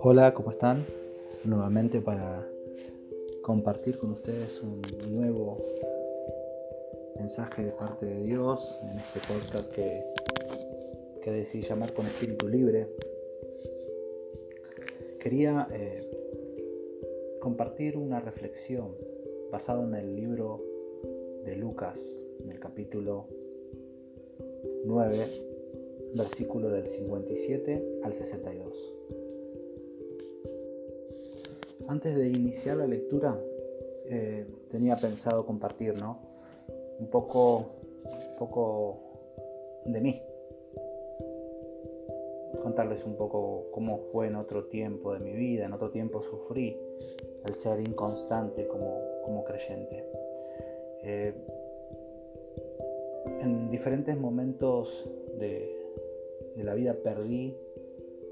Hola, ¿cómo están? Nuevamente para compartir con ustedes un nuevo mensaje de parte de Dios en este podcast que, que decidí llamar con espíritu libre. Quería eh, compartir una reflexión basada en el libro de Lucas, en el capítulo 9, versículo del 57 al 62. Antes de iniciar la lectura, eh, tenía pensado compartir ¿no? un, poco, un poco de mí. Contarles un poco cómo fue en otro tiempo de mi vida, en otro tiempo sufrí el ser inconstante como, como creyente. Eh, en diferentes momentos de, de la vida perdí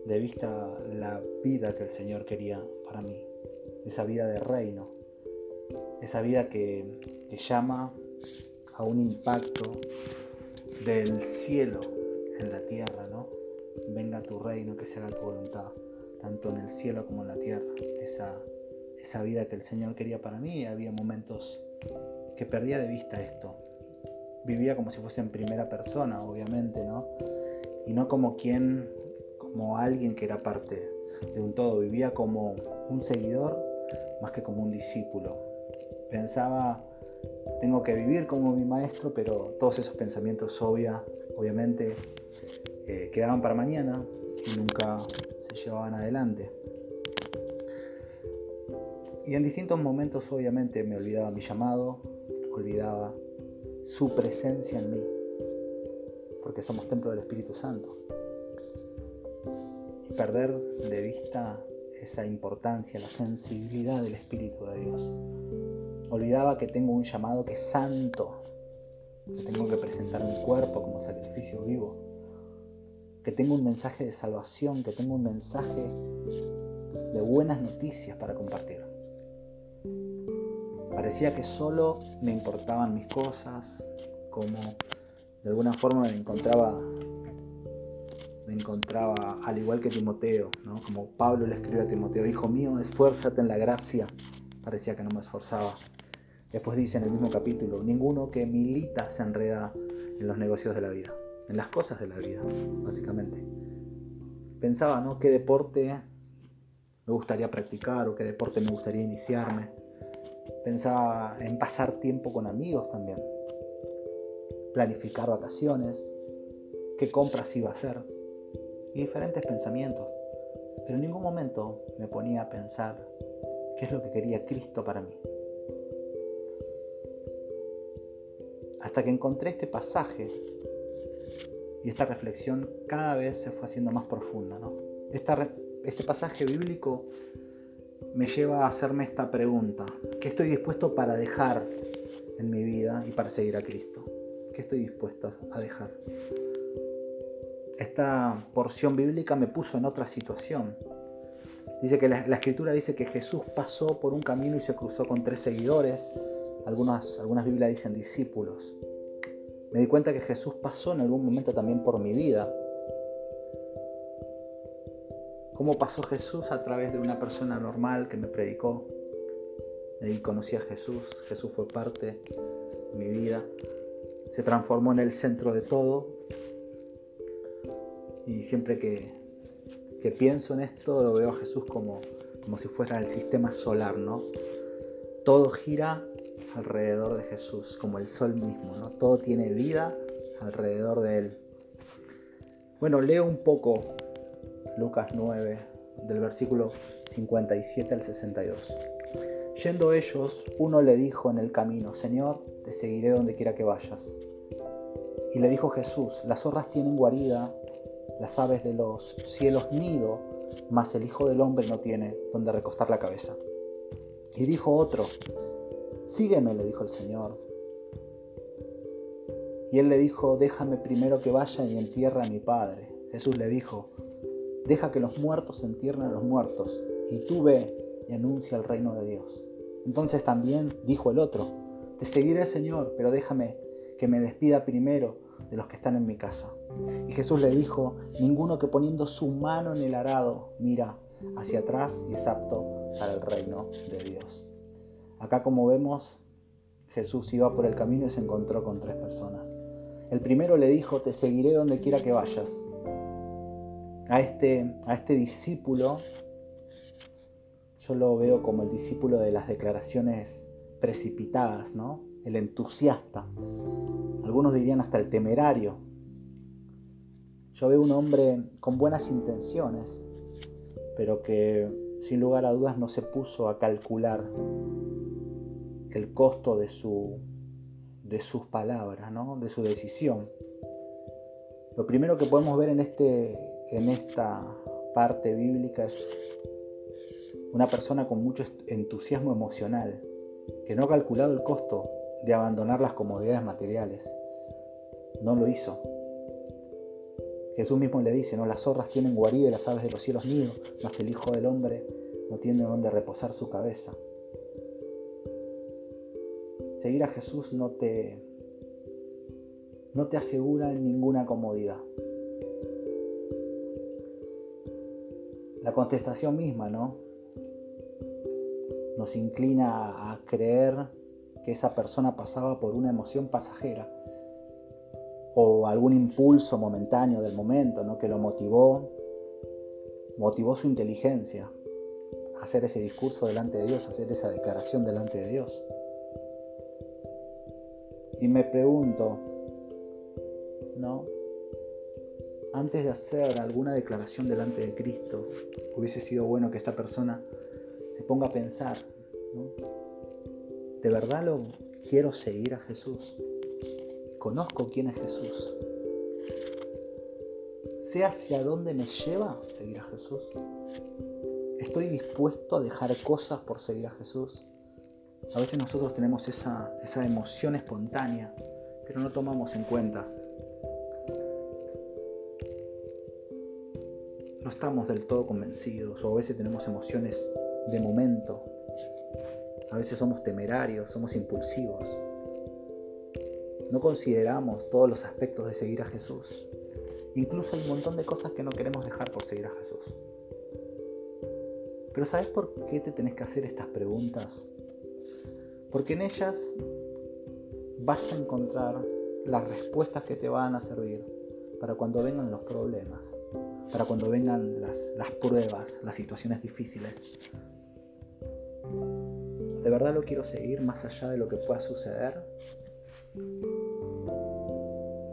de vista la vida que el Señor quería para mí esa vida de reino, esa vida que, llama a un impacto del cielo en la tierra, ¿no? Venga tu reino, que se haga tu voluntad, tanto en el cielo como en la tierra. Esa, esa vida que el Señor quería para mí, había momentos que perdía de vista esto. Vivía como si fuese en primera persona, obviamente, ¿no? Y no como quien, como alguien que era parte de un todo. Vivía como un seguidor más que como un discípulo. Pensaba, tengo que vivir como mi maestro, pero todos esos pensamientos obvia, obviamente eh, quedaban para mañana y nunca se llevaban adelante. Y en distintos momentos obviamente me olvidaba mi llamado, olvidaba su presencia en mí, porque somos templo del Espíritu Santo. Y perder de vista esa importancia, la sensibilidad del Espíritu de Dios. Olvidaba que tengo un llamado que es santo, que tengo que presentar mi cuerpo como sacrificio vivo, que tengo un mensaje de salvación, que tengo un mensaje de buenas noticias para compartir. Parecía que solo me importaban mis cosas, como de alguna forma me encontraba me encontraba, al igual que Timoteo, como Pablo le escribió a Timoteo, Hijo mío, esfuérzate en la gracia. Parecía que no me esforzaba. Después dice en el mismo capítulo, ninguno que milita se enreda en los negocios de la vida, en las cosas de la vida, básicamente. Pensaba, ¿no? ¿Qué deporte me gustaría practicar o qué deporte me gustaría iniciarme? Pensaba en pasar tiempo con amigos también, planificar vacaciones, qué compras iba a hacer y diferentes pensamientos, pero en ningún momento me ponía a pensar qué es lo que quería Cristo para mí. Hasta que encontré este pasaje y esta reflexión cada vez se fue haciendo más profunda. ¿no? este pasaje bíblico me lleva a hacerme esta pregunta. ¿Qué estoy dispuesto para dejar en mi vida y para seguir a Cristo? ¿Qué estoy dispuesto a dejar? esta porción bíblica me puso en otra situación. Dice que la, escritura dice que Jesús pasó por un camino y se cruzó con tres seguidores. Algunas, algunas Biblias dicen discípulos. Me di cuenta que Jesús pasó en algún momento también por mi vida. ¿Cómo pasó Jesús a través de una persona normal que me predicó? Y conocí a Jesús. Jesús fue parte de mi vida. Se transformó en el centro de todo y siempre que, pienso en esto lo veo a Jesús como, como si fuera el sistema solar, ¿no? Todo gira alrededor de Jesús, como el sol mismo, ¿no? Todo tiene vida alrededor de Él. Bueno, leo un poco Lucas 9, del versículo 57 al 62. Yendo ellos, uno le dijo en el camino, Señor, te seguiré donde quiera que vayas. Y le dijo Jesús, las zorras tienen guarida las aves de los cielos nido, mas el Hijo del Hombre no tiene donde recostar la cabeza. Y dijo otro, sígueme, le dijo el Señor. Y él le dijo, déjame primero que vaya y entierre a mi Padre. Jesús le dijo, deja que los muertos entierren a los muertos, y tú ve y anuncia el reino de Dios. Entonces también dijo el otro, te seguiré Señor, pero déjame que me despida primero de los que están en mi casa. Y Jesús le dijo, ninguno que poniendo su mano en el arado mira hacia atrás y es apto para el reino de Dios. Acá como vemos, Jesús iba por el camino y se encontró con tres personas. El primero le dijo, te seguiré donde quiera que vayas. A este, a este discípulo, yo lo veo como el discípulo de las declaraciones precipitadas, ¿no? El entusiasta. Algunos dirían hasta el temerario. Yo veo un hombre con buenas intenciones, pero que sin lugar a dudas no se puso a calcular el costo de, su, de sus palabras, ¿no? de su decisión. Lo primero que podemos ver en, este, en esta parte bíblica es una persona con mucho entusiasmo emocional, que no ha calculado el costo de abandonar las comodidades materiales. No lo hizo. Jesús mismo le dice, no, las zorras tienen guarida y las aves de los cielos nido, mas el Hijo del Hombre no tiene donde reposar su cabeza. Seguir a Jesús no te, no te asegura ninguna comodidad. La contestación misma, ¿no? Nos inclina a creer que esa persona pasaba por una emoción pasajera o algún impulso momentáneo del momento ¿no? que lo motivó, motivó su inteligencia a hacer ese discurso delante de Dios, a hacer esa declaración delante de Dios. Y me pregunto, ¿no? Antes de hacer alguna declaración delante de Cristo, hubiese sido bueno que esta persona se ponga a pensar. ¿De verdad lo quiero seguir a Jesús? conozco quién es Jesús. Sé hacia dónde me lleva seguir a Jesús. Estoy dispuesto a dejar cosas por seguir a Jesús. A veces nosotros tenemos esa, esa emoción espontánea, pero no tomamos en cuenta. No estamos del todo convencidos o a veces tenemos emociones de momento. A veces somos temerarios, somos impulsivos. No consideramos todos los aspectos de seguir a Jesús. Incluso hay un montón de cosas que no queremos dejar por seguir a Jesús. Pero ¿sabes por qué te tenés que hacer estas preguntas? Porque en ellas vas a encontrar las respuestas que te van a servir para cuando vengan los problemas, para cuando vengan las, pruebas, las situaciones difíciles. ¿De verdad lo quiero seguir más allá de lo que pueda suceder?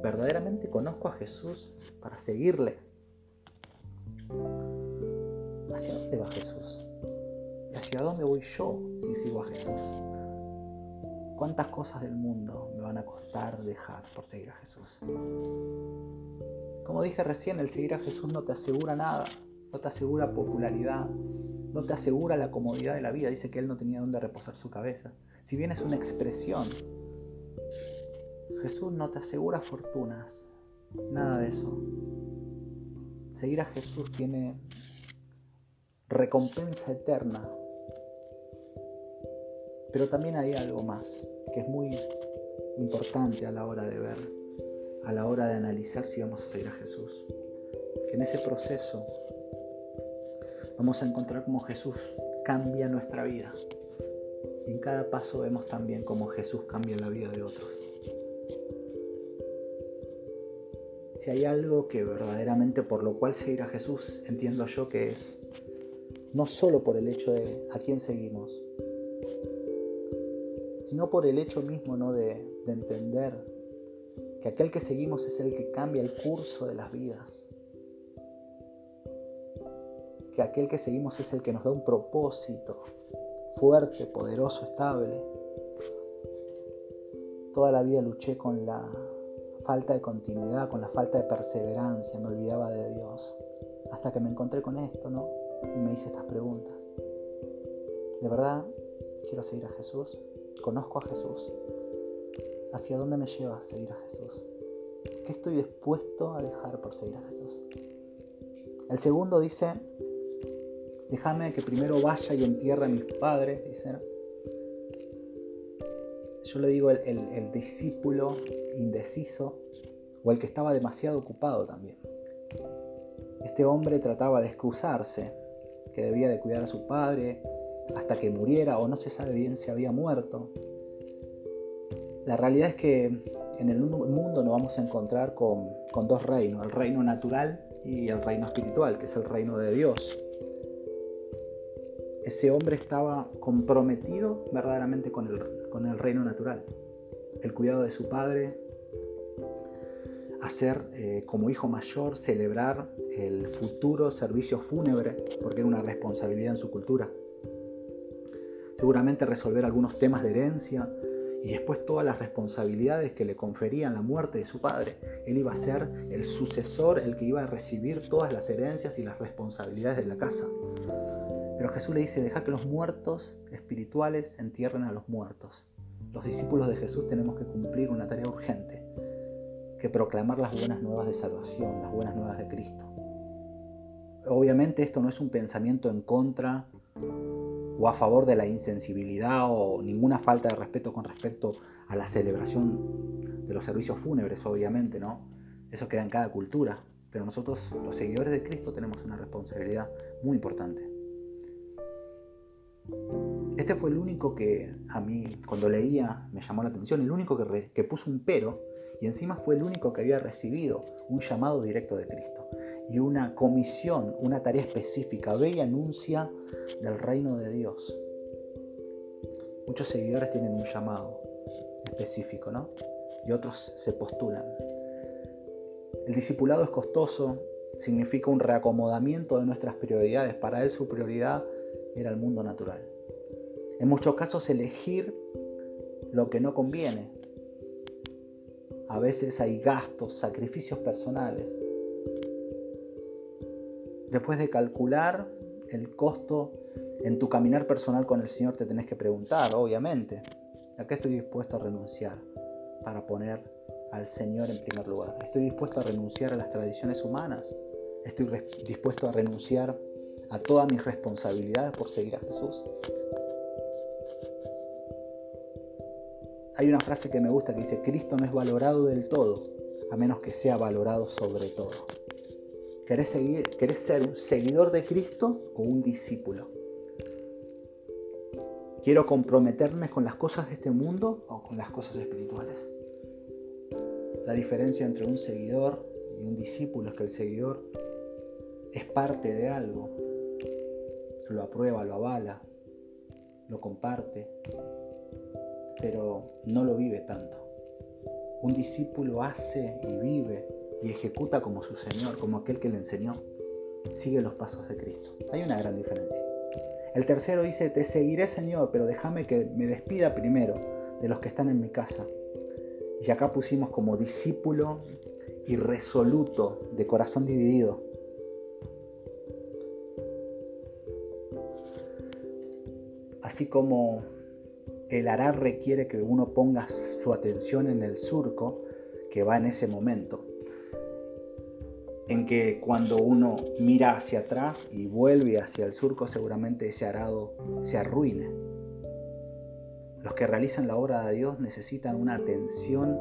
verdaderamente conozco a Jesús para seguirle. ¿Hacia dónde va Jesús? ¿Y hacia dónde voy yo si sigo a Jesús? ¿Cuántas cosas del mundo me van a costar dejar por seguir a Jesús? Como dije recién, el seguir a Jesús no te asegura nada, no te asegura popularidad, no te asegura la comodidad de la vida. Dice que él no tenía dónde reposar su cabeza. Si bien es una expresión Jesús no te asegura fortunas, nada de eso. Seguir a Jesús tiene recompensa eterna. Pero también hay algo más que es muy importante a la hora de ver, a la hora de analizar si vamos a seguir a Jesús. Que en ese proceso vamos a encontrar cómo Jesús cambia nuestra vida. Y en cada paso vemos también cómo Jesús cambia la vida de otros. si hay algo que verdaderamente por lo cual seguir a Jesús, entiendo yo que es no solo por el hecho de a quién seguimos, sino por el hecho mismo ¿no? de, de entender que aquel que seguimos es el que cambia el curso de las vidas, que aquel que seguimos es el que nos da un propósito fuerte, poderoso, estable. Toda la vida luché con la falta de continuidad, con la falta de perseverancia, me olvidaba de Dios. Hasta que me encontré con esto, ¿no? Y me hice estas preguntas. ¿De verdad quiero seguir a Jesús? ¿Conozco a Jesús? ¿Hacia dónde me lleva seguir a Jesús? ¿Qué estoy dispuesto a dejar por seguir a Jesús? El segundo dice, déjame que primero vaya y entierre a mis padres, dice, yo le digo el, discípulo indeciso o el que estaba demasiado ocupado también. Este hombre trataba de excusarse, que debía de cuidar a su padre hasta que muriera o no se sabe bien si había muerto. La realidad es que en el mundo nos vamos a encontrar con, dos reinos, el reino natural y el reino espiritual, que es el reino de Dios. Ese hombre estaba comprometido verdaderamente con el, con el reino natural, el cuidado de su padre, hacer eh, como hijo mayor, celebrar el futuro servicio fúnebre, porque era una responsabilidad en su cultura. Seguramente resolver algunos temas de herencia y después todas las responsabilidades que le conferían la muerte de su padre. Él iba a ser el sucesor, el que iba a recibir todas las herencias y las responsabilidades de la casa. Pero Jesús le dice, deja que los muertos espirituales entierren a los muertos. Los discípulos de Jesús tenemos que cumplir una tarea urgente que proclamar las buenas nuevas de salvación, las buenas nuevas de Cristo. Obviamente esto no es un pensamiento en contra o a favor de la insensibilidad o ninguna falta de respeto con respecto a la celebración de los servicios fúnebres, obviamente, ¿no? Eso queda en cada cultura, pero nosotros, los seguidores de Cristo, tenemos una responsabilidad muy importante. Este fue el único que a mí, cuando leía, me llamó la atención, el único que, puso un pero y encima fue el único que había recibido un llamado directo de Cristo y una comisión, una tarea específica. Ve y anuncia del reino de Dios. Muchos seguidores tienen un llamado específico, ¿no? Y otros se postulan. El discipulado es costoso, significa un reacomodamiento de nuestras prioridades. Para él su prioridad era el mundo natural. En muchos casos elegir lo que no conviene, a veces hay gastos, sacrificios personales. Después de calcular el costo en tu caminar personal con el Señor, te tenés que preguntar, obviamente, ¿a qué estoy dispuesto a renunciar para poner al Señor en primer lugar? ¿Estoy dispuesto a renunciar a las tradiciones humanas? ¿Estoy dispuesto a renunciar a todas mis responsabilidades por seguir a Jesús? Hay una frase que me gusta que dice, Cristo no es valorado del todo, a menos que sea valorado sobre todo. ¿Querés, seguir, ¿Querés ser un seguidor de Cristo o un discípulo? ¿Quiero comprometerme con las cosas de este mundo o con las cosas espirituales? La diferencia entre un seguidor y un discípulo es que el seguidor es parte de algo, lo aprueba, lo avala, lo comparte, pero no lo vive tanto. Un discípulo hace y vive y ejecuta como su Señor, como aquel que le enseñó. Sigue los pasos de Cristo. Hay una gran diferencia. El tercero dice, te seguiré Señor, pero déjame que me despida primero de los que están en mi casa. Y acá pusimos como discípulo irresoluto, de corazón dividido. Así como el arar requiere que uno ponga su atención en el surco que va en ese momento. En que cuando uno mira hacia atrás y vuelve hacia el surco, seguramente ese arado se arruine. Los que realizan la obra de Dios necesitan una atención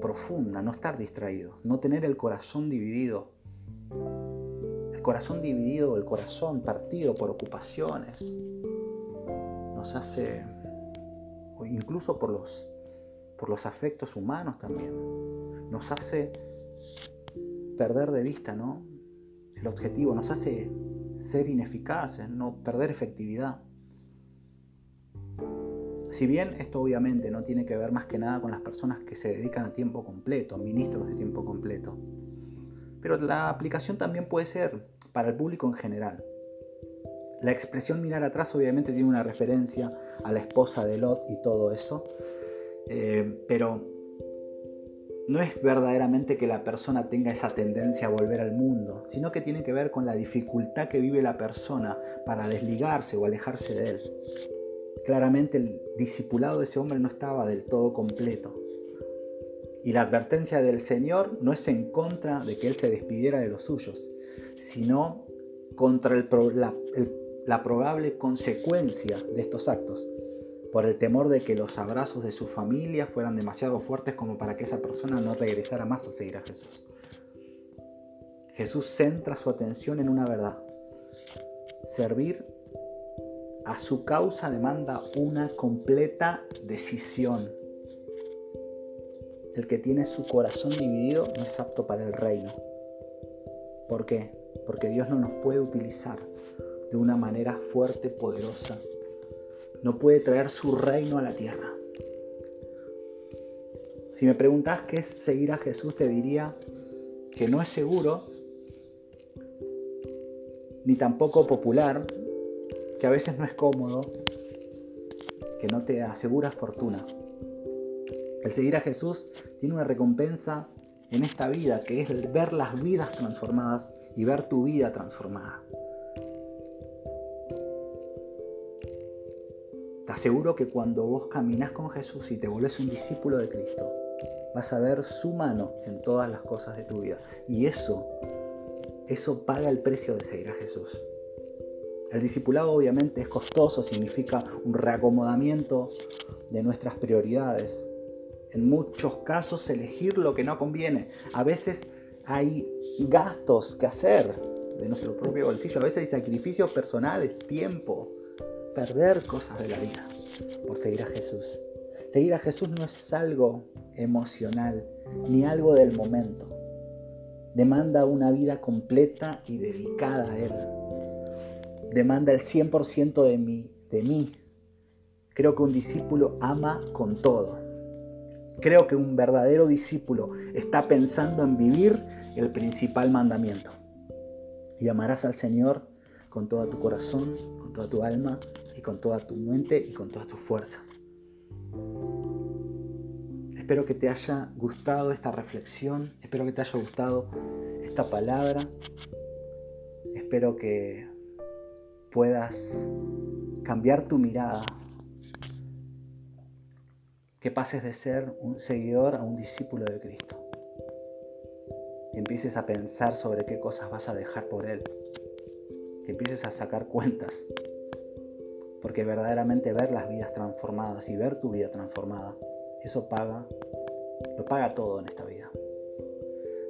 profunda, no estar distraídos, no tener el corazón dividido. El corazón dividido, el corazón partido por ocupaciones, nos hace incluso por los, por los afectos humanos también. Nos hace perder de vista ¿no? el objetivo, nos hace ser ineficaces, no perder efectividad. Si bien esto obviamente no tiene que ver más que nada con las personas que se dedican a tiempo completo, ministros de tiempo completo, pero la aplicación también puede ser para el público en general. La expresión mirar atrás obviamente tiene una referencia a la esposa de Lot y todo eso, eh, pero no es verdaderamente que la persona tenga esa tendencia a volver al mundo, sino que tiene que ver con la dificultad que vive la persona para desligarse o alejarse de él. Claramente el discipulado de ese hombre no estaba del todo completo. Y la advertencia del Señor no es en contra de que él se despidiera de los suyos, sino contra la probable consecuencia de estos actos. Por el temor de que los abrazos de su familia fueran demasiado fuertes como para que esa persona no regresara más a seguir a Jesús. Jesús centra su atención en una verdad. Servir a su causa demanda una completa decisión. El que tiene su corazón dividido no es apto para el reino. ¿Por qué? Porque Dios no nos puede utilizar de una manera fuerte, poderosa. No puede traer su reino a la tierra. Si me preguntas qué es seguir a Jesús, te diría que no es seguro, ni tampoco popular, que a veces no es cómodo, que no te asegura fortuna. El seguir a Jesús tiene una recompensa en esta vida, que es ver las vidas transformadas y ver tu vida transformada. Aseguro que cuando vos caminas con Jesús y te vuelves un discípulo de Cristo, vas a ver su mano en todas las cosas de tu vida. Y eso, eso paga el precio de seguir a Jesús. El discipulado obviamente es costoso, significa un reacomodamiento de nuestras prioridades, en muchos casos elegir lo que no conviene. A veces hay gastos que hacer de nuestro propio bolsillo, a veces hay sacrificios personales, tiempo, perder cosas de la vida por seguir a Jesús. Seguir a Jesús no es algo emocional ni algo del momento. Demanda una vida completa y dedicada a Él. Demanda el 100% de mí, de mí. Creo que un discípulo ama con todo Creo que un verdadero discípulo está pensando en vivir el principal mandamiento. Y amarás al Señor con todo tu corazón, con toda tu alma y con toda tu mente y con todas tus fuerzas. Espero que te haya gustado esta reflexión, espero que te haya gustado esta palabra, espero que puedas cambiar tu mirada que pases de ser un seguidor a un discípulo de Cristo. Que empieces a pensar sobre qué cosas vas a dejar por Él. Que empieces a sacar cuentas. Porque verdaderamente ver las vidas transformadas y ver tu vida transformada, eso paga, lo paga todo en esta vida.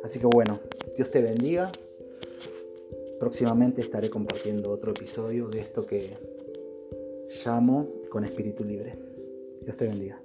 Así que bueno, Dios te bendiga. Próximamente estaré compartiendo otro episodio de esto que llamo con espíritu libre. Dios te bendiga.